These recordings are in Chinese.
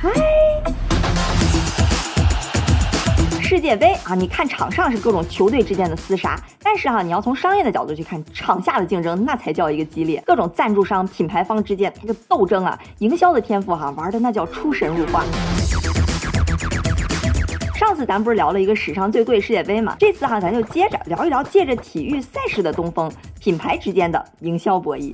嗨，世界杯啊，你看场上是各种球队之间的厮杀，但是哈，你要从商业的角度去看，场下的竞争那才叫一个激烈，各种赞助商、品牌方之间这个斗争啊，营销的天赋哈，玩的那叫出神入化。上次咱不是聊了一个史上最贵世界杯吗？这次哈，咱就接着聊一聊借着体育赛事的东风，品牌之间的营销博弈。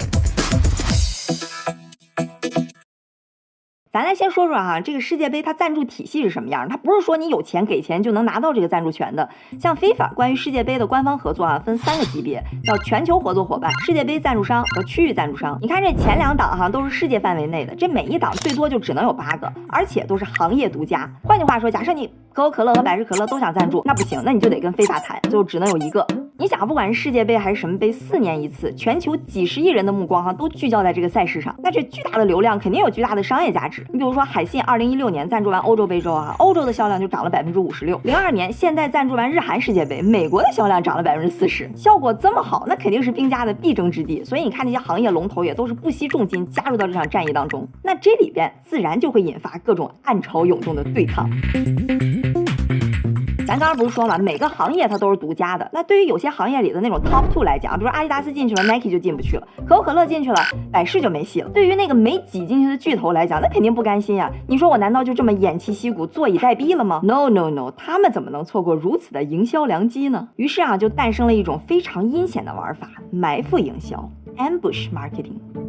咱来先说说哈，这个世界杯它赞助体系是什么样？它不是说你有钱给钱就能拿到这个赞助权的。像非法关于世界杯的官方合作啊，分三个级别，叫全球合作伙伴、世界杯赞助商和区域赞助商。你看这前两档哈，都是世界范围内的，这每一档最多就只能有八个，而且都是行业独家。换句话说，假设你可口可乐和百事可乐都想赞助，那不行，那你就得跟非法谈，就只能有一个。你想，不管是世界杯还是什么杯，四年一次，全球几十亿人的目光哈都聚焦在这个赛事上，那这巨大的流量肯定有巨大的商业价值。你比如说海信，二零一六年赞助完欧洲杯之后啊，欧洲的销量就涨了百分之五十六。零二年现在赞助完日韩世界杯，美国的销量涨了百分之四十，效果这么好，那肯定是兵家的必争之地。所以你看那些行业龙头也都是不惜重金加入到这场战役当中，那这里边自然就会引发各种暗潮涌动的对抗。咱刚刚不是说嘛，每个行业它都是独家的。那对于有些行业里的那种 top two 来讲，比如阿迪达斯进去了，Nike 就进不去了；可口可乐进去了，百事就没戏了。对于那个没挤进去的巨头来讲，那肯定不甘心呀。你说我难道就这么偃旗息鼓、坐以待毙了吗？No No No，他们怎么能错过如此的营销良机呢？于是啊，就诞生了一种非常阴险的玩法——埋伏营销 （ambush marketing）。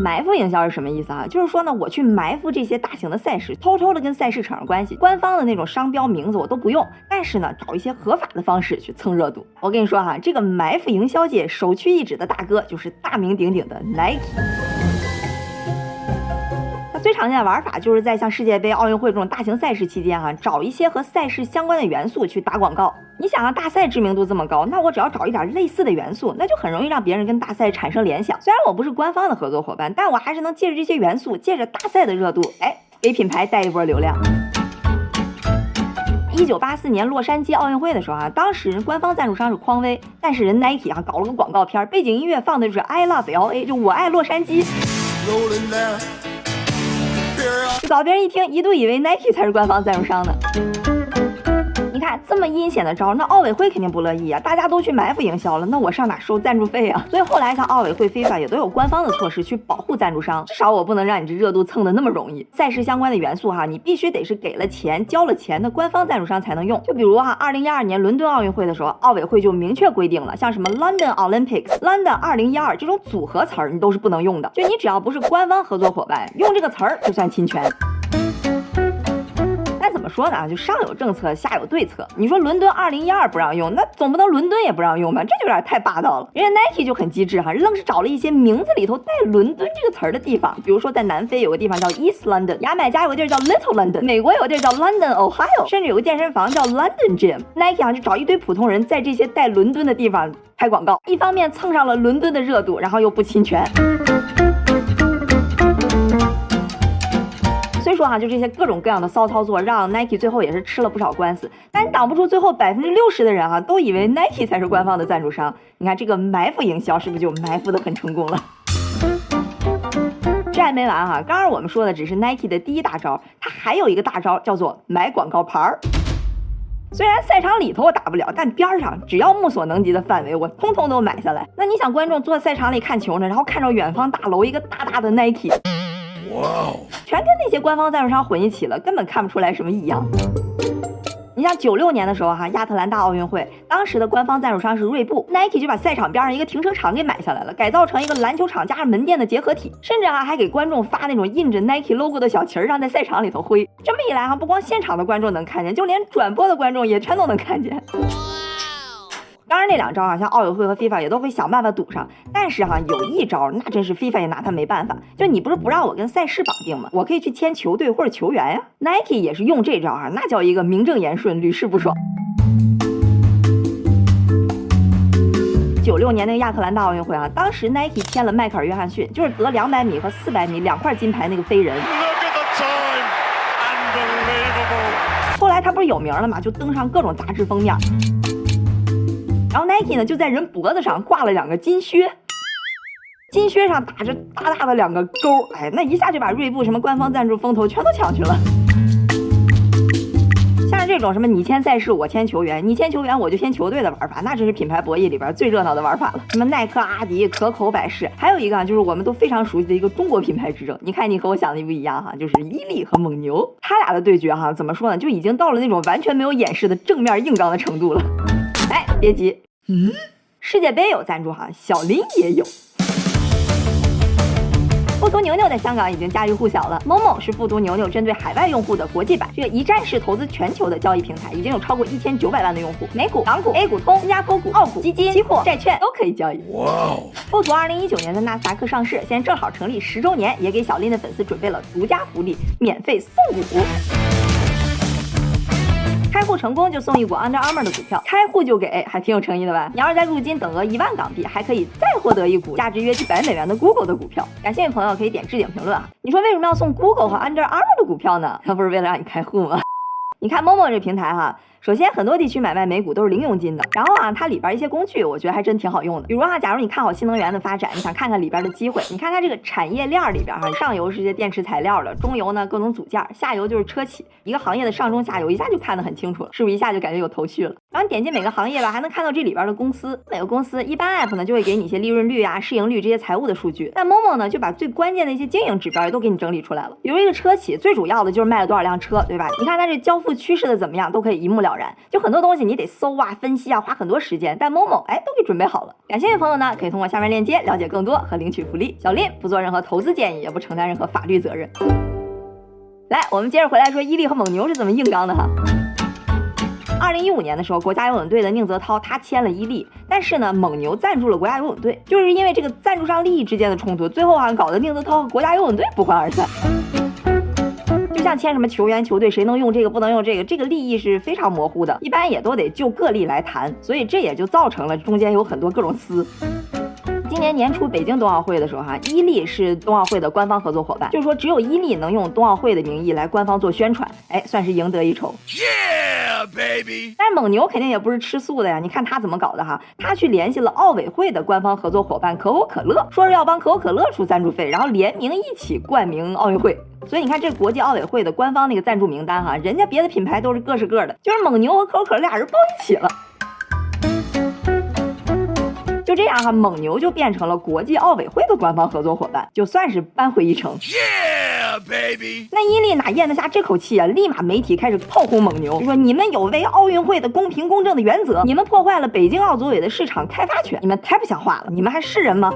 埋伏营销是什么意思啊？就是说呢，我去埋伏这些大型的赛事，偷偷的跟赛事扯上关系，官方的那种商标名字我都不用，但是呢，找一些合法的方式去蹭热度。我跟你说哈，这个埋伏营销界首屈一指的大哥就是大名鼎鼎的 Nike。最常见的玩法就是在像世界杯、奥运会这种大型赛事期间哈，找一些和赛事相关的元素去打广告。你想啊，大赛知名度这么高，那我只要找一点类似的元素，那就很容易让别人跟大赛产生联想。虽然我不是官方的合作伙伴，但我还是能借着这些元素，借着大赛的热度，哎，给品牌带一波流量。一九八四年洛杉矶奥运会的时候啊，当时官方赞助商是匡威，但是人 Nike 啊搞了个广告片，背景音乐放的就是 I Love LA，就我爱洛杉矶。老别人一听，一度以为 Nike 才是官方赞助商呢。这么阴险的招，那奥委会肯定不乐意啊！大家都去埋伏营销了，那我上哪收赞助费啊？所以后来像奥委会、非法也都有官方的措施去保护赞助商，至少我不能让你这热度蹭的那么容易。赛事相关的元素哈，你必须得是给了钱、交了钱的官方赞助商才能用。就比如哈，二零一二年伦敦奥运会的时候，奥委会就明确规定了，像什么 London Olympics、London 二零一二这种组合词儿，你都是不能用的。就你只要不是官方合作伙伴，用这个词儿就算侵权。说呢？就上有政策，下有对策。你说伦敦二零一二不让用，那总不能伦敦也不让用吧？这就有点太霸道了。人家 Nike 就很机智哈，愣是找了一些名字里头带伦敦这个词儿的地方，比如说在南非有个地方叫 East London，牙买加有个地儿叫 Little London，美国有个地儿叫 London Ohio，甚至有个健身房叫 London Gym。Nike 啊就找一堆普通人在这些带伦敦的地方拍广告，一方面蹭上了伦敦的热度，然后又不侵权。说哈，就这些各种各样的骚操作，让 Nike 最后也是吃了不少官司，但挡不住最后百分之六十的人哈都以为 Nike 才是官方的赞助商。你看这个埋伏营销是不是就埋伏的很成功了？这还没完哈，刚刚我们说的只是 Nike 的第一大招，它还有一个大招叫做买广告牌儿。虽然赛场里头我打不了，但边上只要目所能及的范围，我通通都买下来。那你想观众坐在赛场里看球呢，然后看着远方大楼一个大大的 Nike。哇哦，全跟那些官方赞助商混一起了，根本看不出来什么异样。你像九六年的时候哈，亚特兰大奥运会，当时的官方赞助商是锐步，Nike 就把赛场边上一个停车场给买下来了，改造成一个篮球场加上门店的结合体，甚至啊还给观众发那种印着 Nike logo 的小旗儿，让在赛场里头挥。这么一来哈，不光现场的观众能看见，就连转播的观众也全都能看见。当然，那两招啊，像奥委会和 FIFA 也都会想办法堵上。但是哈，有一招那真是 FIFA 也拿他没办法。就你不是不让我跟赛事绑定吗？我可以去签球队或者球员呀。Nike 也是用这招啊，那叫一个名正言顺，屡试不爽。九六年那个亚特兰大奥运会啊，当时 Nike 签了迈克尔·约翰逊，就是得两百米和四百米两块金牌那个飞人。后来他不是有名了嘛，就登上各种杂志封面。然后 Nike 呢就在人脖子上挂了两个金靴，金靴上打着大大的两个勾，哎，那一下就把锐步什么官方赞助风头全都抢去了。像这种什么你签赛事我签球员，你签球员我就签球队的玩法，那真是品牌博弈里边最热闹的玩法了。什么耐克、阿迪、可口、百事，还有一个啊，就是我们都非常熟悉的一个中国品牌之争。你看你和我想的不一样哈，就是伊利和蒙牛，他俩的对决哈，怎么说呢，就已经到了那种完全没有掩饰的正面硬刚的程度了。哎，别急，嗯，世界杯有赞助哈，小林也有。富途牛牛在香港已经家喻户晓了。某某是富途牛牛针对海外用户的国际版，这个一站式投资全球的交易平台，已经有超过一千九百万的用户，美股、港股、A 股通、新加坡股、澳股、基金、期货、债券都可以交易。哇哦！富途二零一九年的纳斯达克上市，现在正好成立十周年，也给小林的粉丝准备了独家福利，免费送股。开户成功就送一股 Under Armour 的股票，开户就给，还挺有诚意的吧？你要是再入金等额一万港币，还可以再获得一股价值约一百美元的 Google 的股票。感兴趣朋友可以点置顶评论啊。你说为什么要送 Google 和 Under Armour 的股票呢？它不是为了让你开户吗？你看 Momo 这平台哈。首先，很多地区买卖美股都是零佣金的。然后啊，它里边一些工具，我觉得还真挺好用的。比如啊，假如你看好新能源的发展，你想看看里边的机会，你看它这个产业链里边哈，上游是些电池材料的，中游呢各种组件，下游就是车企，一个行业的上中下游一下就看得很清楚了，是不是一下就感觉有头绪了？然后你点击每个行业吧，还能看到这里边的公司，每个公司一般 app 呢就会给你一些利润率啊、市盈率这些财务的数据，但 Momo 呢就把最关键的一些经营指标也都给你整理出来了。比如一个车企最主要的就是卖了多少辆车，对吧？你看它这交付趋势的怎么样，都可以一目了当然。就很多东。西你得搜啊、分析啊，花很多时间，但某某哎都给准备好了。感兴趣的朋友呢，可以通过下面链接了解更多和领取福利。小林不做任何投资建议，也不承担任何法律责任。来，我们接着回来说伊利和蒙牛是怎么硬刚的哈。二零一五年的时候，国家游泳队的宁泽涛他签了伊利，但是呢，蒙牛赞助了国家游泳队，就是因为这个赞助商利益之间的冲突，最后好像搞得宁泽涛和国家游泳队不欢而散。就像签什么球员、球队，谁能用这个，不能用这个，这个利益是非常模糊的，一般也都得就个例来谈，所以这也就造成了中间有很多各种撕。今年年初北京冬奥会的时候，哈，伊利是冬奥会的官方合作伙伴，就是说只有伊利能用冬奥会的名义来官方做宣传，哎，算是赢得一筹。Yeah, baby。但是蒙牛肯定也不是吃素的呀，你看他怎么搞的哈，他去联系了奥委会的官方合作伙伴可口可乐，说是要帮可口可乐出赞助费，然后联名一起冠名奥运会。所以你看，这国际奥委会的官方那个赞助名单哈，人家别的品牌都是各是各的，就是蒙牛和可口可乐俩人抱一起了。就这样哈，蒙牛就变成了国际奥委会的官方合作伙伴，就算是扳回一城。Yeah, baby。那伊利哪咽得下这口气啊？立马媒体开始炮轰蒙牛，就说你们有违奥运会的公平公正的原则，你们破坏了北京奥组委的市场开发权，你们太不像话了，你们还是人吗？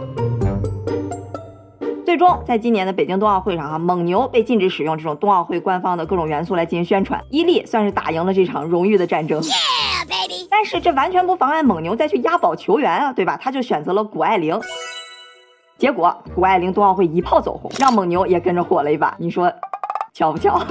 最终，在今年的北京冬奥会上，哈，蒙牛被禁止使用这种冬奥会官方的各种元素来进行宣传。伊利算是打赢了这场荣誉的战争。但是这完全不妨碍蒙牛再去押宝球员啊，对吧？他就选择了谷爱凌。结果谷爱凌冬奥会一炮走红，让蒙牛也跟着火了一把。你说巧不巧？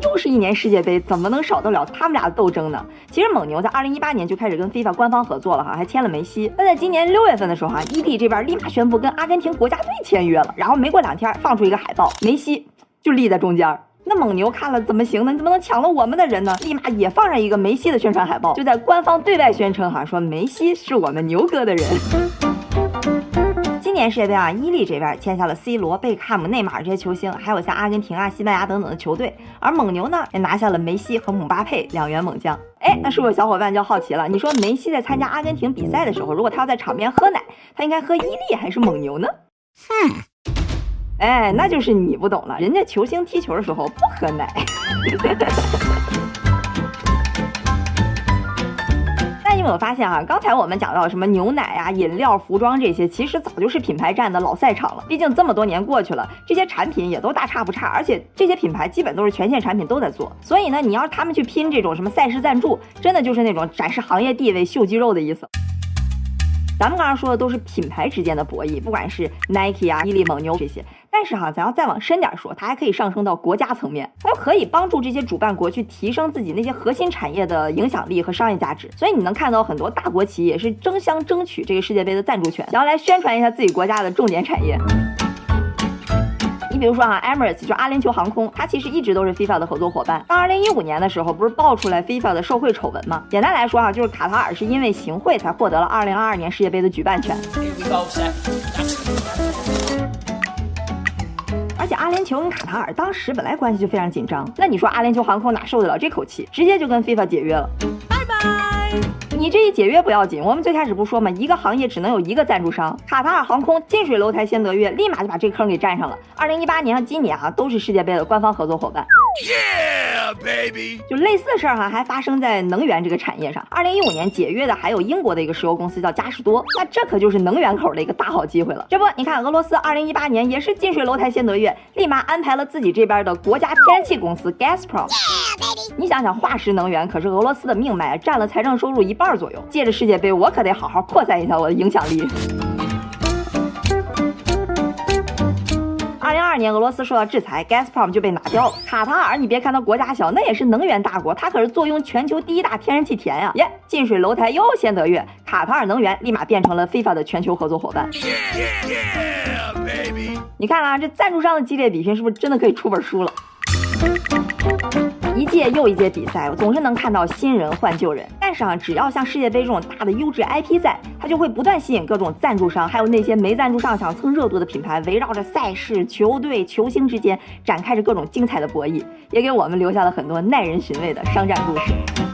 又是一年世界杯，怎么能少得了他们俩的斗争呢？其实蒙牛在二零一八年就开始跟 FIFA 官方合作了哈，还签了梅西。那在今年六月份的时候哈，伊利这边立马宣布跟阿根廷国家队签约了，然后没过两天放出一个海报，梅西就立在中间儿。那蒙牛看了怎么行呢？你怎么能抢了我们的人呢？立马也放上一个梅西的宣传海报，就在官方对外宣称哈，说梅西是我们牛哥的人。今年世界杯啊，伊利这边签下了 C 罗、贝克汉姆、内马尔这些球星，还有像阿根廷啊、西班牙等等的球队。而蒙牛呢，也拿下了梅西和姆巴佩两员猛将。哎，那是不是小伙伴就好奇了？你说梅西在参加阿根廷比赛的时候，如果他要在场边喝奶，他应该喝伊利还是蒙牛呢？哼，哎，那就是你不懂了，人家球星踢球的时候不喝奶。那你有没有发现啊？刚才我们讲到什么牛奶啊、饮料、服装这些，其实早就是品牌战的老赛场了。毕竟这么多年过去了，这些产品也都大差不差，而且这些品牌基本都是全线产品都在做。所以呢，你要是他们去拼这种什么赛事赞助，真的就是那种展示行业地位、秀肌肉的意思。咱们刚刚说的都是品牌之间的博弈，不管是 Nike 啊、伊利、蒙牛这些。但是哈，咱要再往深点说，它还可以上升到国家层面，它就可以帮助这些主办国去提升自己那些核心产业的影响力和商业价值。所以你能看到很多大国企业是争相争取这个世界杯的赞助权，想要来宣传一下自己国家的重点产业。你比如说啊，Emirates 就阿联酋航空，它其实一直都是 FIFA 的合作伙伴。到二零一五年的时候，不是爆出来 FIFA 的受贿丑闻吗？简单来说啊，就是卡塔尔是因为行贿才获得了二零二二年世界杯的举办权。而且阿联酋跟卡塔尔当时本来关系就非常紧张，那你说阿联酋航空哪受得了这口气，直接就跟 FIFA 解约了。拜拜。你这一解约不要紧，我们最开始不说嘛？一个行业只能有一个赞助商，卡塔尔航空近水楼台先得月，立马就把这坑给占上了。二零一八年和今年啊，都是世界杯的官方合作伙伴。Yeah, baby！就类似的事儿哈，还发生在能源这个产业上。二零一五年解约的还有英国的一个石油公司叫嘉士多，那这可就是能源口的一个大好机会了。这不，你看俄罗斯二零一八年也是近水楼台先得月，立马安排了自己这边的国家天然气公司 Gazprom。你想想，化石能源可是俄罗斯的命脉，占了财政收入一半左右。借着世界杯，我可得好好扩散一下我的影响力。年，俄罗斯受到制裁，Gazprom 就被拿掉了。卡塔尔，你别看它国家小，那也是能源大国，它可是坐拥全球第一大天然气田呀！耶，近水楼台又先得月，卡塔尔能源立马变成了 FIFA 的全球合作伙伴。你看啊，这赞助商的激烈比拼，是不是真的可以出本书了？一届又一届比赛，我总是能看到新人换旧人。但是啊，只要像世界杯这种大的优质 IP 赛，它就会不断吸引各种赞助商，还有那些没赞助上想蹭热度的品牌，围绕着赛事、球队、球星之间展开着各种精彩的博弈，也给我们留下了很多耐人寻味的商战故事。